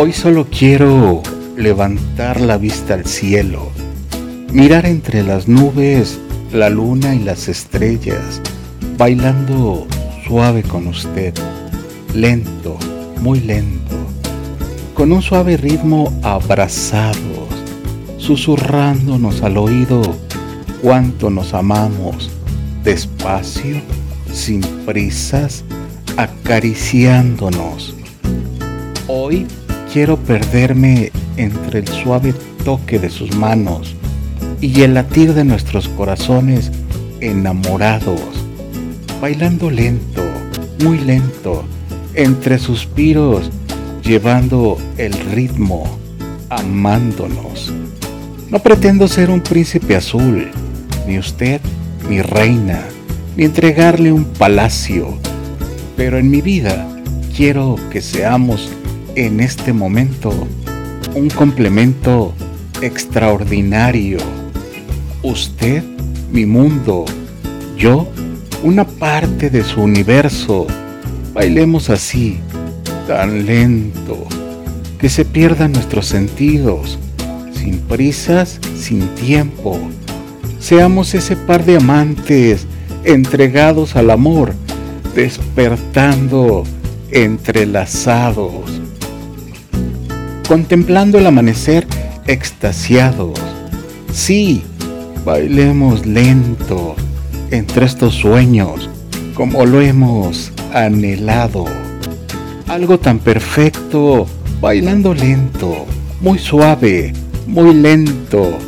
Hoy solo quiero levantar la vista al cielo, mirar entre las nubes la luna y las estrellas, bailando suave con usted, lento, muy lento, con un suave ritmo abrazados, susurrándonos al oído cuánto nos amamos, despacio, sin prisas, acariciándonos. Hoy quiero perderme entre el suave toque de sus manos y el latir de nuestros corazones enamorados, bailando lento, muy lento, entre suspiros, llevando el ritmo, amándonos. No pretendo ser un príncipe azul, ni usted mi reina, ni entregarle un palacio, pero en mi vida quiero que seamos en este momento un complemento extraordinario. Usted, mi mundo, yo, una parte de su universo. Bailemos así, tan lento, que se pierdan nuestros sentidos, sin prisas, sin tiempo. Seamos ese par de amantes entregados al amor, despertando entrelazados contemplando el amanecer extasiados. Sí, bailemos lento entre estos sueños como lo hemos anhelado. Algo tan perfecto, bailando lento, muy suave, muy lento,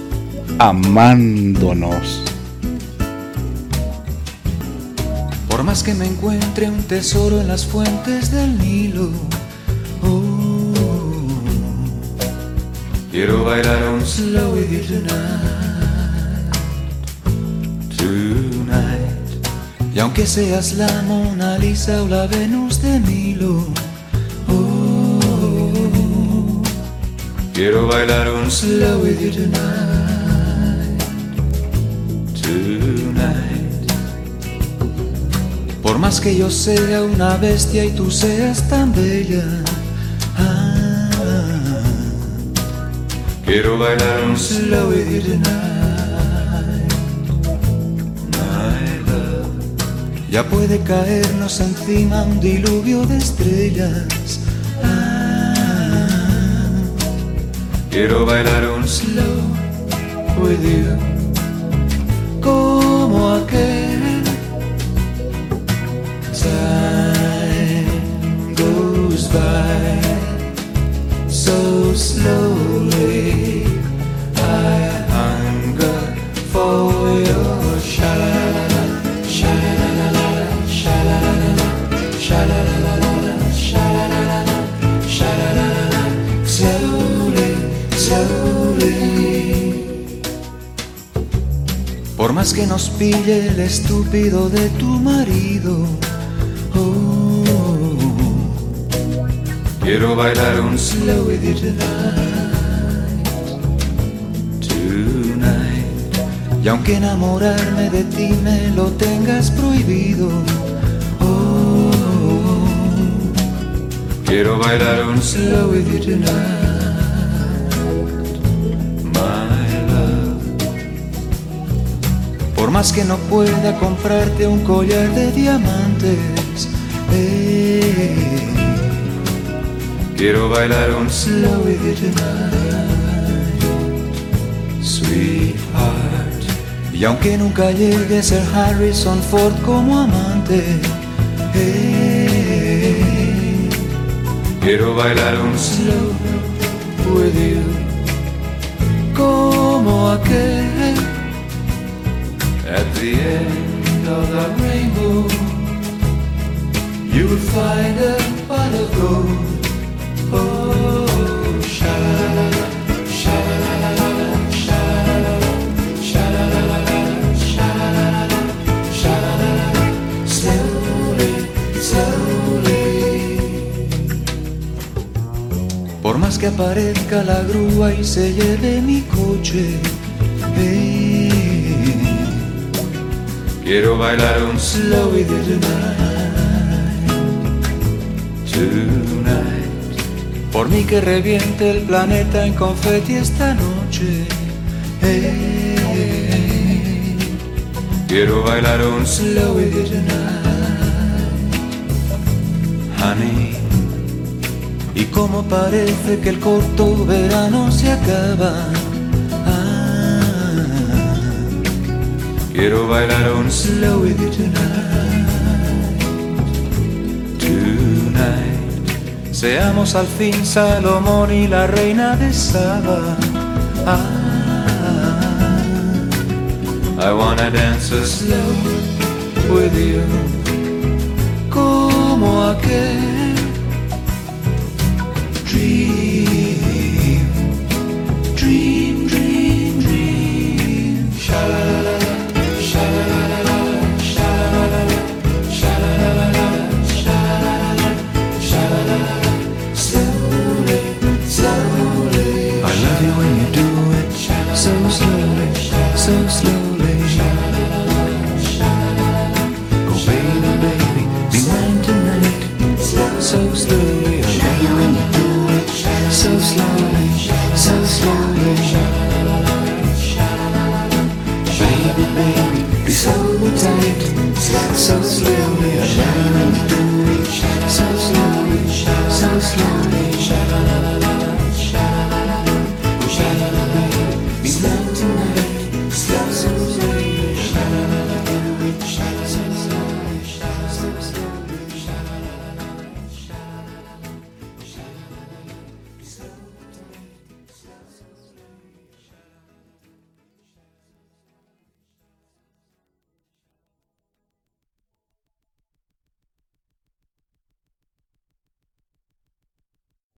amándonos. Por más que me encuentre un tesoro en las fuentes del Nilo, Quiero bailar un slow with you tonight, tonight. Y aunque seas la Mona Lisa o la Venus de Milo, oh, quiero bailar un slow with you tonight, tonight. Por más que yo sea una bestia y tú seas tan bella. Quiero bailar un slow you tonight, my. Ya puede caernos encima un diluvio de estrellas. Ah, quiero bailar un slow with you, Por más que nos pille el estúpido de tu marido, oh, quiero bailar un slow with you tonight, tonight. Y aunque enamorarme de ti me lo tengas prohibido, oh, quiero bailar un slow with you tonight. Más que no pueda comprarte un collar de diamantes, eh, quiero bailar un slow with you tonight, sweetheart. Y aunque nunca llegue a ser Harrison Ford como amante, eh, quiero bailar un slow with you como aquel At the end of the rainbow, you will find a pot of gold. Oh, sha la la la, sha la la la la, sha la, slowly, slowly. Por más que aparezca la grúa y se lleve mi coche, hey, Quiero bailar un slow with you tonight, tonight. Por mí que reviente el planeta en confeti esta noche. Hey, quiero bailar un slow with you tonight, honey. Y como parece que el corto verano se acaba. Quiero bailar un slow with you tonight, tonight. Seamos al fin Salomón y la reina de Saba. Ah, I wanna dance a slow with you,